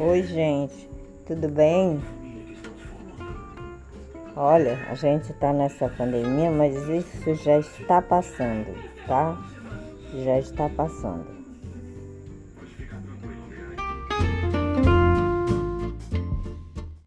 Oi, gente, tudo bem? Olha, a gente está nessa pandemia, mas isso já está passando, tá? Já está passando.